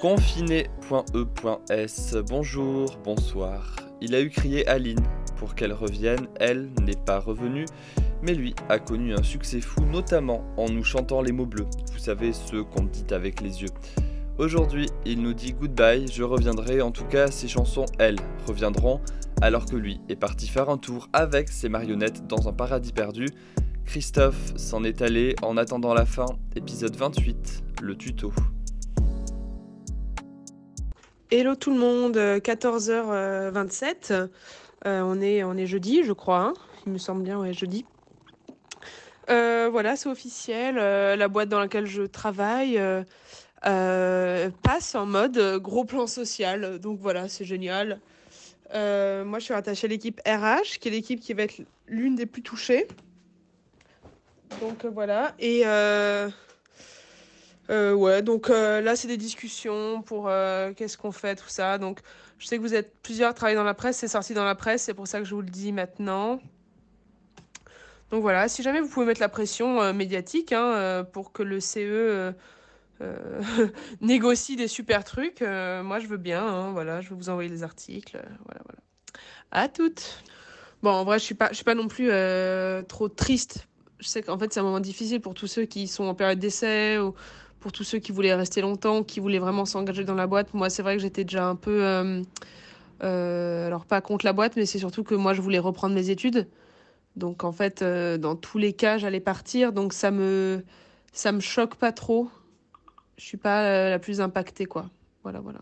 Confiné.e.s, bonjour, bonsoir. Il a eu crié Aline pour qu'elle revienne, elle n'est pas revenue, mais lui a connu un succès fou, notamment en nous chantant les mots bleus, vous savez, ceux qu'on dit avec les yeux. Aujourd'hui, il nous dit goodbye, je reviendrai, en tout cas, ses chansons, elles, reviendront, alors que lui est parti faire un tour avec ses marionnettes dans un paradis perdu. Christophe s'en est allé en attendant la fin, épisode 28, le tuto. Hello tout le monde, 14h27. Euh, euh, on, est, on est jeudi, je crois. Hein. Il me semble bien, ouais, jeudi. Euh, voilà, c'est officiel. la boîte dans laquelle je travaille passe en mode gros plan social. Donc voilà, c'est génial. moi, je suis rattachée à l'équipe RH, qui est l'équipe qui va être l'une des plus touchées. Donc voilà. Et euh, ouais, donc euh, là, c'est des discussions pour euh, qu'est-ce qu'on fait, tout ça. Donc, je sais que vous êtes plusieurs à travailler dans la presse, c'est sorti dans la presse, c'est pour ça que je vous le dis maintenant. Donc voilà, si jamais vous pouvez mettre la pression médiatique hein, pour que le CE négocie des super trucs, moi je veux bien. Hein, voilà, je vais vous envoyer les articles. voilà, voilà. À toutes. Bon, en vrai, je suis pas, suis pas non plus trop triste. Je sais qu'en fait, c'est un moment difficile pour tous ceux qui sont en période d'essai ou pour tous ceux qui voulaient rester longtemps, qui voulaient vraiment s'engager dans la boîte. Moi, c'est vrai que j'étais déjà un peu, euh, euh, alors pas contre la boîte, mais c'est surtout que moi, je voulais reprendre mes études. Donc en fait, euh, dans tous les cas, j'allais partir. Donc ça me, ça me choque pas trop. Je suis pas la plus impactée, quoi. Voilà, voilà.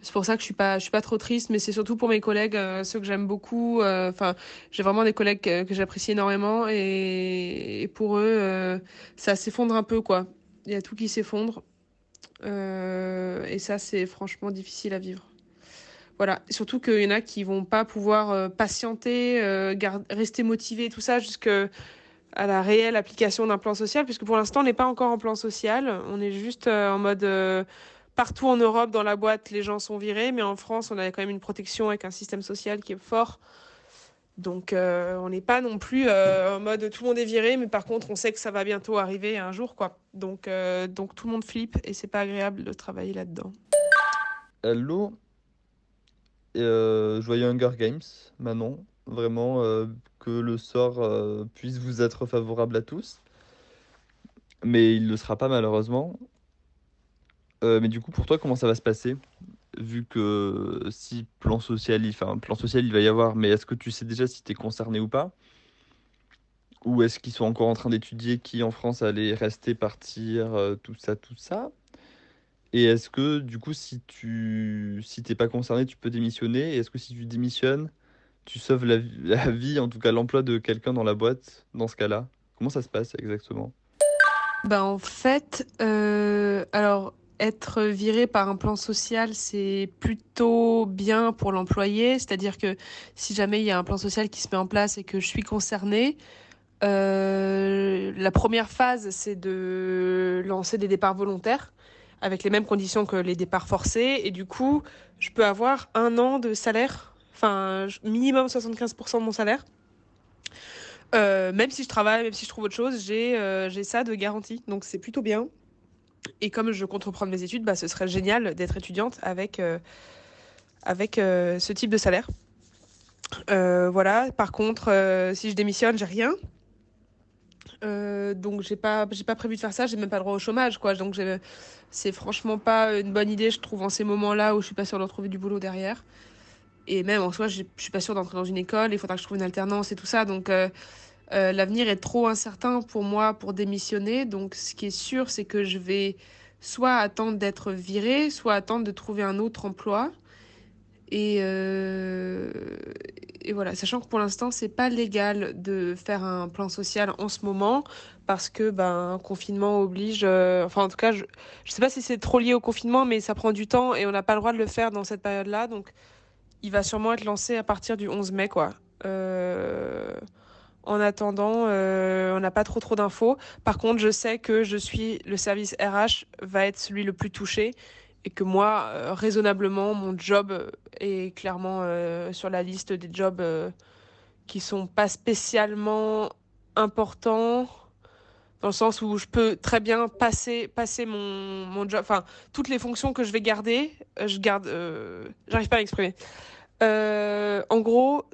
C'est pour ça que je suis pas, je suis pas trop triste, mais c'est surtout pour mes collègues, ceux que j'aime beaucoup. Enfin, j'ai vraiment des collègues que, j'apprécie énormément, et, et pour eux, ça s'effondre un peu, quoi il y a tout qui s'effondre. Euh, et ça, c'est franchement difficile à vivre. Voilà, surtout qu'il y en a qui vont pas pouvoir euh, patienter, euh, rester motivés, tout ça, jusqu'à la réelle application d'un plan social, puisque pour l'instant, on n'est pas encore en plan social. On est juste en mode partout en Europe, dans la boîte, les gens sont virés, mais en France, on a quand même une protection avec un système social qui est fort. Donc euh, on n'est pas non plus euh, en mode tout le monde est viré, mais par contre on sait que ça va bientôt arriver un jour quoi. Donc, euh, tout le monde flippe et c'est pas agréable de travailler là-dedans. Hello, joyeux Hunger Games, Manon. Vraiment que le sort puisse vous être favorable à tous, mais il ne le sera pas malheureusement. mais du coup pour toi comment ça va se passer? Vu que si plan social, plan social il va y avoir, mais est-ce que tu sais déjà si tu es concerné ou pas? Ou est-ce qu'ils sont encore en train d'étudier qui en France allait rester, partir, euh, tout ça, tout ça? Et est-ce que du coup si tu si t'es pas concerné, tu peux démissionner? Et est-ce que si tu démissionnes, tu sauves la, la vie, en tout cas l'emploi de quelqu'un dans la boîte dans ce cas-là? Comment ça se passe exactement? Bah en fait, euh, alors être viré par un plan social, c'est plutôt bien pour l'employé. C'est-à-dire que si jamais il y a un plan social qui se met en place et que je suis concernée, euh, la première phase, c'est de lancer des départs volontaires avec les mêmes conditions que les départs forcés. Et du coup, je peux avoir un an de salaire, enfin minimum 75% de mon salaire. Euh, même si je travaille, même si je trouve autre chose, j'ai euh, j'ai ça de garantie. Donc c'est plutôt bien. Et comme je compte reprendre mes études, bah, ce serait génial d'être étudiante avec, euh, avec euh, ce type de salaire. Euh, voilà. Par contre, si je démissionne, j'ai rien. donc j'ai pas j'ai pas prévu de faire ça. J'ai même pas le droit au chômage, quoi. Donc c'est franchement pas une bonne idée, je trouve, en ces moments-là où je suis pas sûre de retrouver du boulot derrière. Et même en soi, je suis pas sûre d'entrer dans une école. Il faudra que je trouve une alternance et tout ça. Donc l'avenir est trop incertain pour moi pour démissionner. Donc, ce qui est sûr, c'est que je vais soit attendre d'être virée, soit attendre de trouver un autre emploi. Et, euh, voilà, sachant que pour l'instant, c'est pas légal de faire un plan social en ce moment parce que ben, confinement oblige. Euh, enfin, en tout cas, je, je sais pas si c'est trop lié au confinement, mais ça prend du temps et on n'a pas le droit de le faire dans cette période-là. Donc, il va sûrement être lancé à partir du 11 mai, quoi. Euh, en attendant, euh, on n'a pas trop trop d'infos. Par contre, je sais que je suis le service RH va être celui le plus touché et que moi, euh, raisonnablement, mon job est clairement euh, sur la liste des jobs qui sont pas spécialement importants. dans le sens où je peux très bien passer, passer mon, mon job, enfin, toutes les fonctions que je vais garder, euh, je garde, euh, j'arrive pas à m'exprimer. Euh, en gros,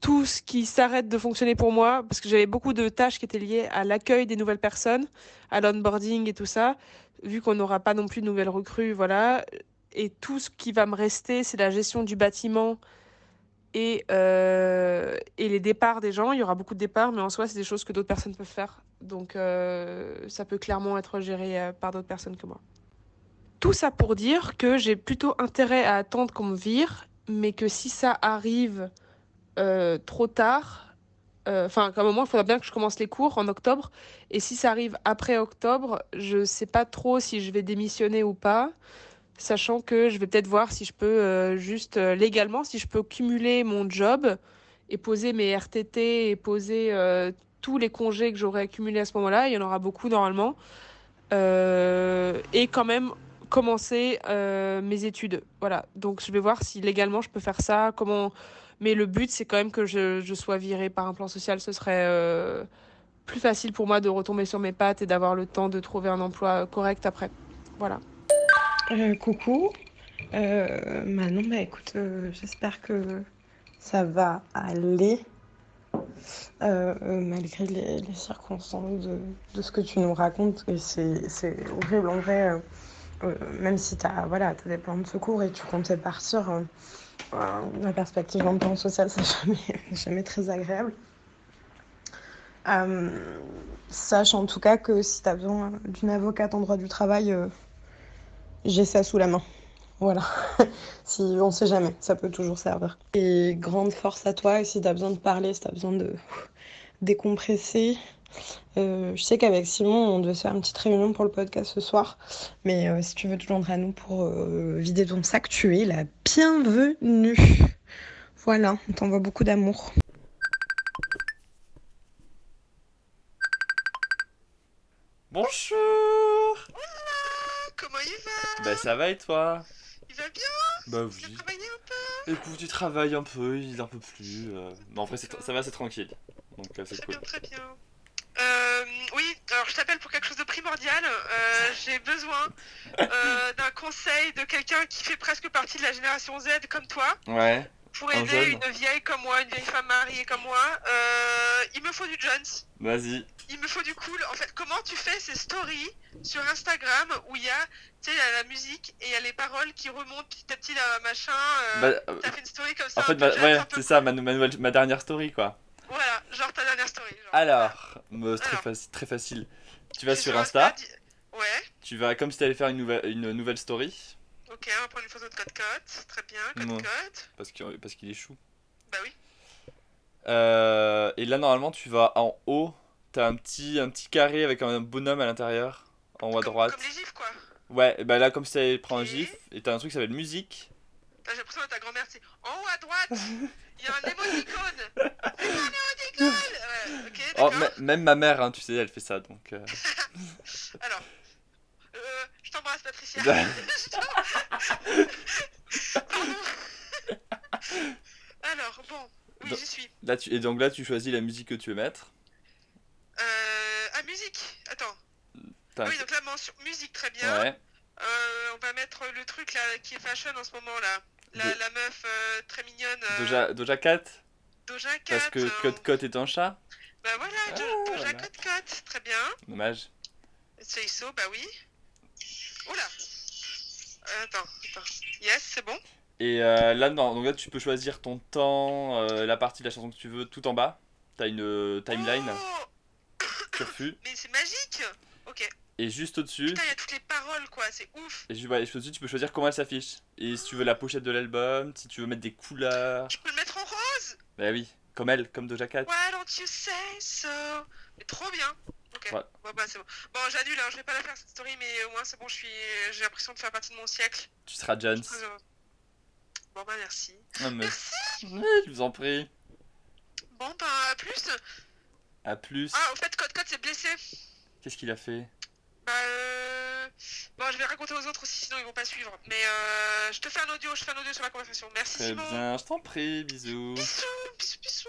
tout ce qui s'arrête de fonctionner pour moi, parce que j'avais beaucoup de tâches qui étaient liées à l'accueil des nouvelles personnes, à l'onboarding et tout ça, vu qu'on n'aura pas non plus de nouvelles recrues, voilà. Et tout ce qui va me rester, c'est la gestion du bâtiment et, euh, et les départs des gens. Il y aura beaucoup de départs, mais en soi, c'est des choses que d'autres personnes peuvent faire. Donc, euh, ça peut clairement être géré euh, par d'autres personnes que moi. Tout ça pour dire que j'ai plutôt intérêt à attendre qu'on me vire, mais que si ça arrive euh, trop tard, euh, enfin, qu'à un moment, il faudra bien que je commence les cours en octobre. Et si ça arrive après octobre, je sais pas trop si je vais démissionner ou pas sachant que je vais peut-être voir si je peux euh, juste euh, légalement, si je peux cumuler mon job et poser mes RTT et poser euh, tous les congés que j'aurais accumulés à ce moment-là, il y en aura beaucoup normalement, euh, et quand même commencer euh, mes études. Voilà, donc je vais voir si légalement je peux faire ça, comment... Mais le but, c'est quand même que je, sois virée par un plan social, ce serait... euh, plus facile pour moi de retomber sur mes pattes et d'avoir le temps de trouver un emploi correct après. Voilà. Euh, coucou. Euh, Manon, bah écoute, euh, j'espère que ça va aller malgré les, circonstances de, ce que tu nous racontes. C'est horrible en vrai, même si tu as, voilà, t'as des plans de secours et tu comptais partir, euh, la perspective d'un plan social, c'est jamais, jamais très agréable. Euh, sache en tout cas que si tu as besoin d'une avocate en droit du travail, euh, j'ai ça sous la main. Voilà. Si on sait jamais, ça peut toujours servir. Et grande force à toi. Et si tu as besoin de parler, si tu as besoin de décompresser. Euh, je sais qu'avec Simon, on devait se faire une petite réunion pour le podcast ce soir. Mais euh, si tu veux te joindre à nous pour euh, vider ton sac, tu es la bienvenue. Voilà, on t'envoie beaucoup d'amour. Bonjour Comment il va? Bah ça va et toi? Il va bien? Bah Tu oui. travaillé un peu? Écoute, tu travailles un peu, il en peut plus. euh, Mais en vrai, c'est- ça va, c'est tranquille. Donc c'est Très cool. bien, très bien. Je t'appelle pour quelque chose de primordial. Euh, J'ai besoin euh, d'un conseil de quelqu'un qui fait presque partie de la génération Z comme toi Ouais, pour aider une vieille comme moi, une vieille femme mariée comme moi. Euh, il me faut du Jones. vas-y. Il me faut du cool. En fait, comment tu fais ces stories sur Instagram où il y a, tu sais, la musique et il y a les paroles qui remontent petit à petit là, machin. Bah, T'as fait une story comme ça. en fait, Jones, ouais, c'est ça, ma, ma nouvelle- ma dernière story quoi. Voilà, genre ta dernière story. genre. Alors, bah, très, Alors. faci- très facile. Tu vas sur Insta, Ouais, tu vas comme si t'allais faire une nouvelle, une nouvelle story, ok, on va prendre une photo de code code. Très bien, code code. parce qu'il parce qu'il est chou. Bah oui. Euh, et là, normalement, tu vas en haut, t'as un petit, un petit carré avec un bonhomme à l'intérieur, en haut à droite. comme les gifs quoi. Ouais, et bah là, comme si t'allais prendre un gif, et t'as un truc qui s'appelle musique. T'as- J'ai l'impression que ta grand-mère c'est en haut à droite. Il y a un émoticône. Oh, même ma mère, hein, tu sais, elle fait ça, donc... euh, Alors, euh, je t'embrasse Patricia. Alors, bon, oui, Donc- j'y suis. Là, tu... Et donc là, tu choisis la musique que tu veux mettre. Euh, ah, musique. Attends. T'as oui, donc là, mention musique, très bien. Ouais, Euh, on va mettre le truc là qui est fashion en ce moment là. La, la meuf euh, très mignonne. euh, Doja, Doja Cat, Doja Cat. parce que Code Code est un chat? Bah voilà, Ah, voilà. Cat Cat. Très bien. Dommage. Say so, bah oui. Oula. Euh, attends, attends. Yes, c'est bon. Et euh, là, non, donc là, tu peux choisir ton temps, euh, la partie de la chanson que tu veux, tout en bas. T'as une euh, timeline, Oh, mais c'est magique. Ok. Et juste au-dessus, Putain, il y a toutes les paroles quoi, c'est ouf. et ouais, juste au-dessus, tu peux choisir comment elle s'affiche. Et si tu veux la pochette de l'album, si tu veux mettre des couleurs. Je peux le mettre en rose. Bah oui, comme elle, comme Doja Cat. Why don't you say so? Mais trop bien. Ok. Ouais. Bon, bah c'est bon. Bon, j'annule, hein, je vais pas la faire cette story, mais au moins c'est bon, je suis, j'ai l'impression de faire partie de mon siècle. Tu seras Jones. Bon bah merci. Ah, mais... Merci. Je vous en prie. Bon bah à plus. À plus. Ah, au fait, Code Code s'est blessé. Qu'est-ce qu'il a fait? Bah euh... Bon, je vais raconter aux autres aussi, sinon ils vont pas suivre. Mais euh, je te fais un audio, je fais un audio sur la conversation. Merci Très Simon. bien, je t'en prie, bisous. Bisous, bisous, bisous.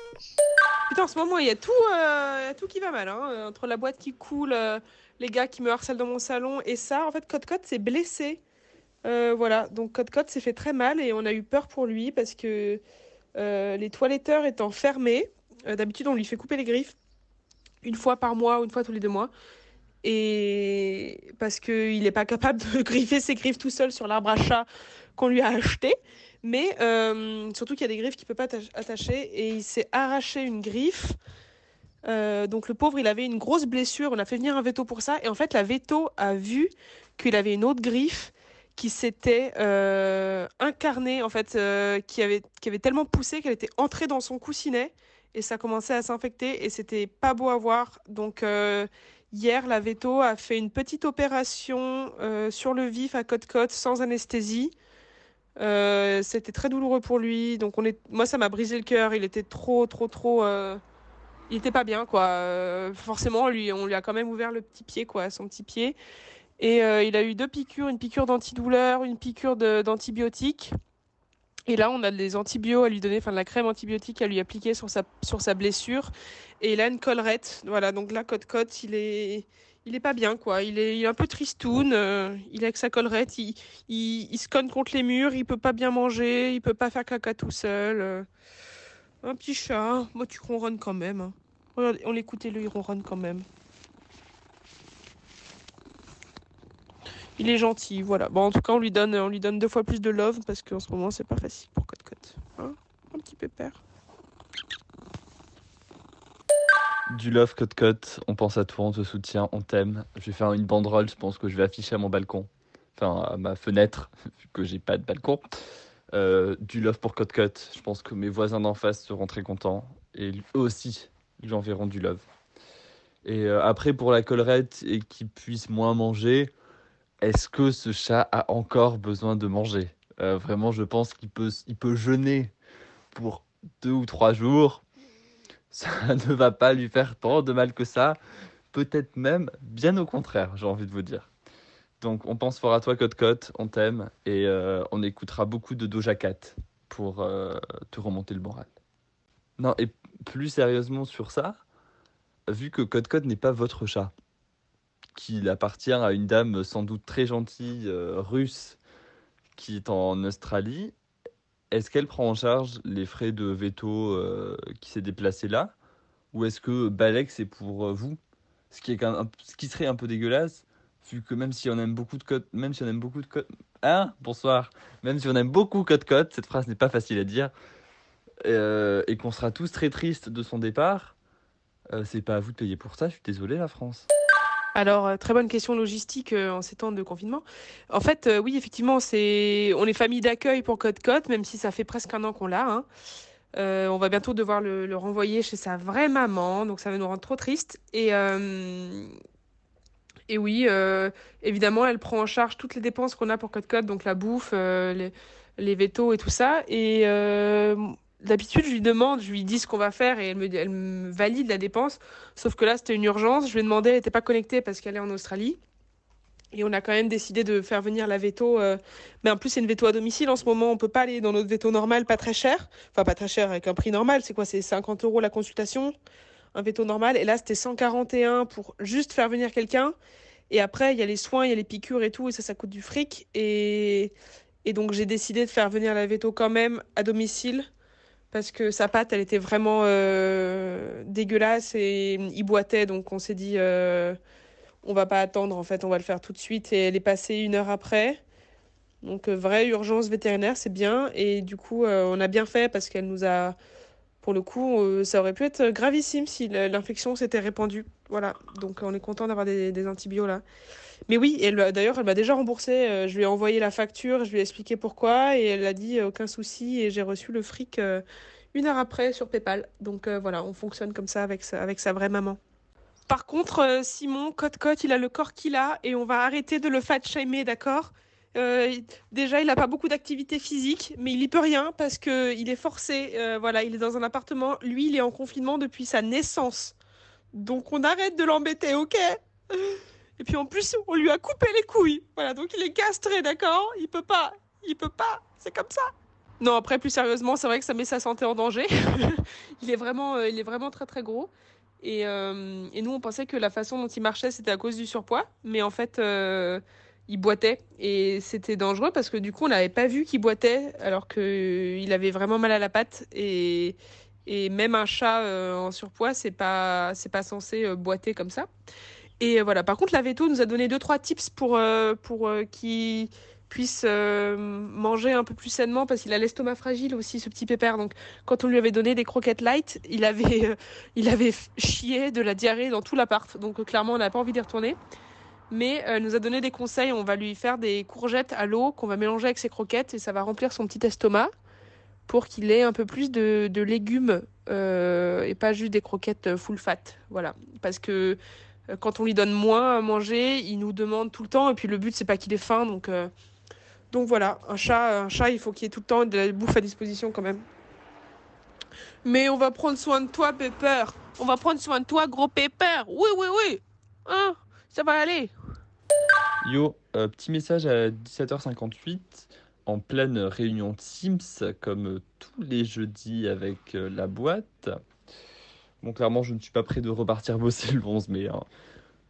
Putain, en ce moment, il y a tout, euh, il y a tout qui va mal. Hein. Euh, Entre la boîte qui coule, euh, les gars qui me harcèlent dans mon salon et ça, en fait, Cote Cote s'est blessé. Euh, voilà, donc Cote Cote s'est fait très mal et on a eu peur pour lui parce que euh, les toiletteurs étant fermés, euh, d'habitude, on lui fait couper les griffes une fois par mois ou une fois tous les deux mois. Et parce qu'il n'est pas capable de griffer ses griffes tout seul sur l'arbre à chat qu'on lui a acheté. Mais euh, surtout qu'il y a des griffes qu'il ne peut pas atta- attacher et il s'est arraché une griffe. Euh, donc le pauvre, il avait une grosse blessure. On a fait venir un veto pour ça. Et en fait, la veto a vu qu'il avait une autre griffe qui s'était euh, incarnée, en fait, qui avait, tellement poussé qu'elle était entrée dans son coussinet et ça commençait à s'infecter et c'était pas beau à voir. Donc hier, la veto a fait une petite opération euh, sur le vif à côte-côte sans anesthésie. Euh, c'était très douloureux pour lui. Donc moi ça m'a brisé le cœur. Il était trop, trop, trop. euh, Il était pas bien quoi. Forcément, lui, on lui a quand même ouvert le petit pied quoi, son petit pied. Et il a eu deux piqûres, une piqûre d'antidouleur, une piqûre d'antibiotiques. Et là, on a des antibiotiques à lui donner, enfin de la crème antibiotique à lui appliquer sur sa, sur sa blessure. Et il a une collerette. Voilà, donc là, Cote Cote, il est, il est pas bien, quoi. Il est, un peu tristoun. euh, il est avec sa collerette. Il, il, se cogne contre les murs. Il peut pas bien manger. Il peut pas faire caca tout seul. euh. un petit chat. Moi, tu ronronnes quand même. hein. On l'écoutait, lui, il ronronne quand même. Il est gentil, voilà. Bon, en tout cas, on lui donne, on lui donne deux fois plus de love parce qu'en ce moment, c'est pas facile pour Cote Cote. Hein un petit pépère. Du love cut cut, on pense à toi, on te soutient, on t'aime. Je vais faire une banderole, je pense que je vais afficher à mon balcon, enfin à ma fenêtre, vu que j'ai pas de balcon. Euh, du love pour cut cut, je pense que mes voisins d'en face seront très contents et eux aussi, ils enverront du love. Et euh, après, pour la collerette et qu'il puisse moins manger, est-ce que ce chat a encore besoin de manger? Euh, Vraiment, je pense qu'il peut, jeûner pour deux ou trois jours ça ne va pas lui faire tant de mal que ça. Peut-être même bien au contraire, j'ai envie de vous dire. Donc on pense fort à toi, Cote Cote, on t'aime et euh, on écoutera beaucoup de Doja Cat pour euh, te remonter le moral. Non, et plus sérieusement sur ça, vu que Cote Cote n'est pas votre chat, qu'il appartient à une dame sans doute très gentille euh, russe qui est en Australie, est-ce qu'elle prend en charge les frais de veto euh, qui s'est déplacé là? Ou est-ce que Balek c'est pour euh, vous? Ce qui, est quand même ce qui serait un peu dégueulasse, vu que même si on aime beaucoup de codes, même si on aime beaucoup de hein, bonsoir, même si on aime beaucoup code code, cette phrase n'est pas facile à dire, et qu'on sera tous très tristes de son départ, c'est pas à vous de payer pour ça, je suis désolé la France. Alors, euh, très bonne question logistique euh, en ces temps de confinement. En fait, euh, oui, effectivement, c'est on est famille d'accueil pour Cote Cote, même si ça fait presque un an qu'on l'a. hein. On va bientôt devoir le, renvoyer chez sa vraie maman, donc ça va nous rendre trop tristes. Et, et oui, évidemment, elle prend en charge toutes les dépenses qu'on a pour Cote Cote, donc la bouffe, les, les vétos et tout ça. Et d'habitude, je lui demande, je lui dis ce qu'on va faire et elle me, valide la dépense. Sauf que là, c'était une urgence. Je lui ai demandé, elle n'était pas connectée parce qu'elle est en Australie. Et on a quand même décidé de faire venir la veto. euh, Mais en plus, c'est une veto à domicile. En ce moment, on peut pas aller dans notre veto normal, pas très cher. Enfin, pas très cher avec un prix normal. C'est quoi? C'est 50 euros la consultation, un veto normal. Et là, c'était 141 pour juste faire venir quelqu'un. Et après, il y a les soins, il y a les piqûres et tout. Et ça, ça coûte du fric. Et, et donc, j'ai décidé de faire venir la veto quand même à domicile. Parce que sa patte, elle était vraiment euh, dégueulasse et il boitait. Donc, on s'est dit, euh, on va pas attendre. En fait, on va le faire tout de suite. Et elle est passée une heure après. Donc, euh, vraie urgence vétérinaire, c'est bien. Et du coup, euh, on a bien fait parce qu'elle nous a. Pour le coup, ça aurait pu être gravissime si l'infection s'était répandue. Voilà. Donc, on est content d'avoir des, des antibiotiques là. Mais oui, d'ailleurs, elle m'a déjà remboursé. Euh, Je lui ai envoyé la facture, je lui ai expliqué pourquoi. Et elle a dit euh, aucun souci. Et j'ai reçu le fric euh, une heure après sur PayPal. Donc, voilà, on fonctionne comme ça avec sa, vraie maman. Par contre, Simon, cote-cote, il a le corps qu'il a et on va arrêter de le fat-shamer, d'accord? Déjà, il n'a pas beaucoup d'activité physique, mais il y peut rien parce que il est forcé. voilà, il est dans un appartement. Lui, il est en confinement depuis sa naissance. Donc, on arrête de l'embêter, ok? Et puis en plus, on lui a coupé les couilles. Voilà, donc il est castré, d'accord? Il peut pas. Il peut pas. C'est comme ça. Non, après, plus sérieusement, c'est vrai que ça met sa santé en danger. il, est vraiment, euh, il est vraiment très très gros. Et, euh, et, nous, on pensait que la façon dont il marchait, c'était à cause du surpoids. Mais en fait, euh, il boitait. Et c'était dangereux parce que du coup, on n'avait pas vu qu'il boitait alors qu'il avait vraiment mal à la patte. Et, et même un chat en surpoids, c'est pas, c'est pas censé boiter comme ça. Et voilà. Par contre, la veto nous a donné deux trois tips pour, pour qu'il puisse euh, manger un peu plus sainement parce qu'il a l'estomac fragile aussi ce petit pépère. Donc quand on lui avait donné des croquettes light il avait euh, il avait chié de la diarrhée dans tout l'appart. Donc euh, clairement on n'a pas envie d'y retourner. Mais elle nous a donné des conseils. On va lui faire des courgettes à l'eau qu'on va mélanger avec ses croquettes et ça va remplir son petit estomac pour qu'il ait un peu plus de, de légumes et pas juste des croquettes full fat. Voilà. Parce que quand on lui donne moins à manger, il nous demande tout le temps. Et puis le but, c'est pas qu'il ait faim. Donc, donc voilà, un chat, un chat, il faut qu'il ait tout le temps de la bouffe à disposition quand même. Mais on va prendre soin de toi, Pepper. On va prendre soin de toi, gros Pepper. Oui, oui, oui. Hein, ça va aller. Yo, euh, petit message à 17h58 en pleine réunion Teams, comme tous les jeudis avec euh, la boîte. Bon, clairement, je ne suis pas prêt de repartir bosser le 11 mai. Hein.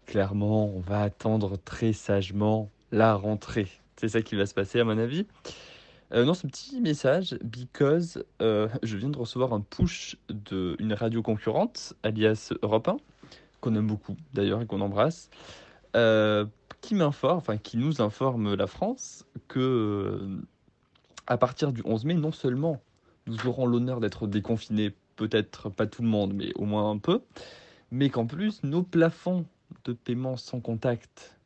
Clairement, on va attendre très sagement la rentrée. C'est ça qui va se passer à mon avis. Euh, non, ce petit message, because euh, je viens de recevoir un push d'une radio concurrente, alias Europe 1, qu'on aime beaucoup d'ailleurs et qu'on embrasse, euh, qui m'informe, enfin qui nous informe la France que à partir du 11 mai, non seulement nous aurons l'honneur d'être déconfinés, peut-être pas tout le monde, mais au moins un peu, mais qu'en plus nos plafonds de paiement sans contact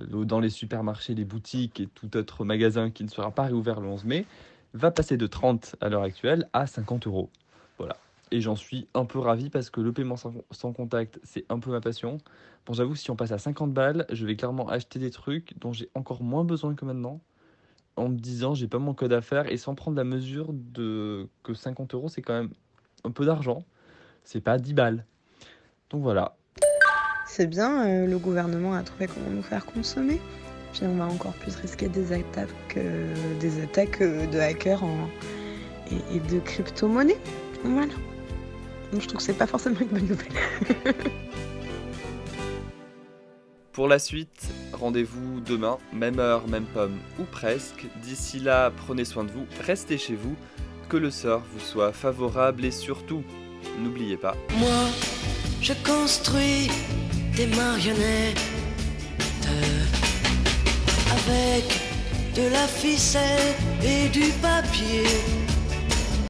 euh, dans les supermarchés, les boutiques et tout autre magasin qui ne sera pas réouvert le 11 mai, va passer de 30 à l'heure actuelle à 50 euros. Voilà. Et j'en suis un peu ravi parce que le paiement sans, contact, c'est un peu ma passion. Bon, j'avoue, si on passe à 50 balles, je vais clairement acheter des trucs dont j'ai encore moins besoin que maintenant. En me disant, j'ai pas mon code à faire et sans prendre la mesure de que 50 euros, c'est quand même un peu d'argent. C'est pas 10 balles. Donc voilà, c'est bien, euh, le gouvernement a trouvé comment nous faire consommer. Puis on va encore plus risquer des attaques, euh, des attaques euh, de hackers et, de crypto-monnaies. Voilà. Donc je trouve que c'est pas forcément une bonne nouvelle. Pour la suite, rendez-vous demain, même heure, même pomme ou presque. D'ici là, prenez soin de vous, restez chez vous, que le sort vous soit favorable et surtout, n'oubliez pas. Moi, je construis des marionnettes avec de la ficelle et du papier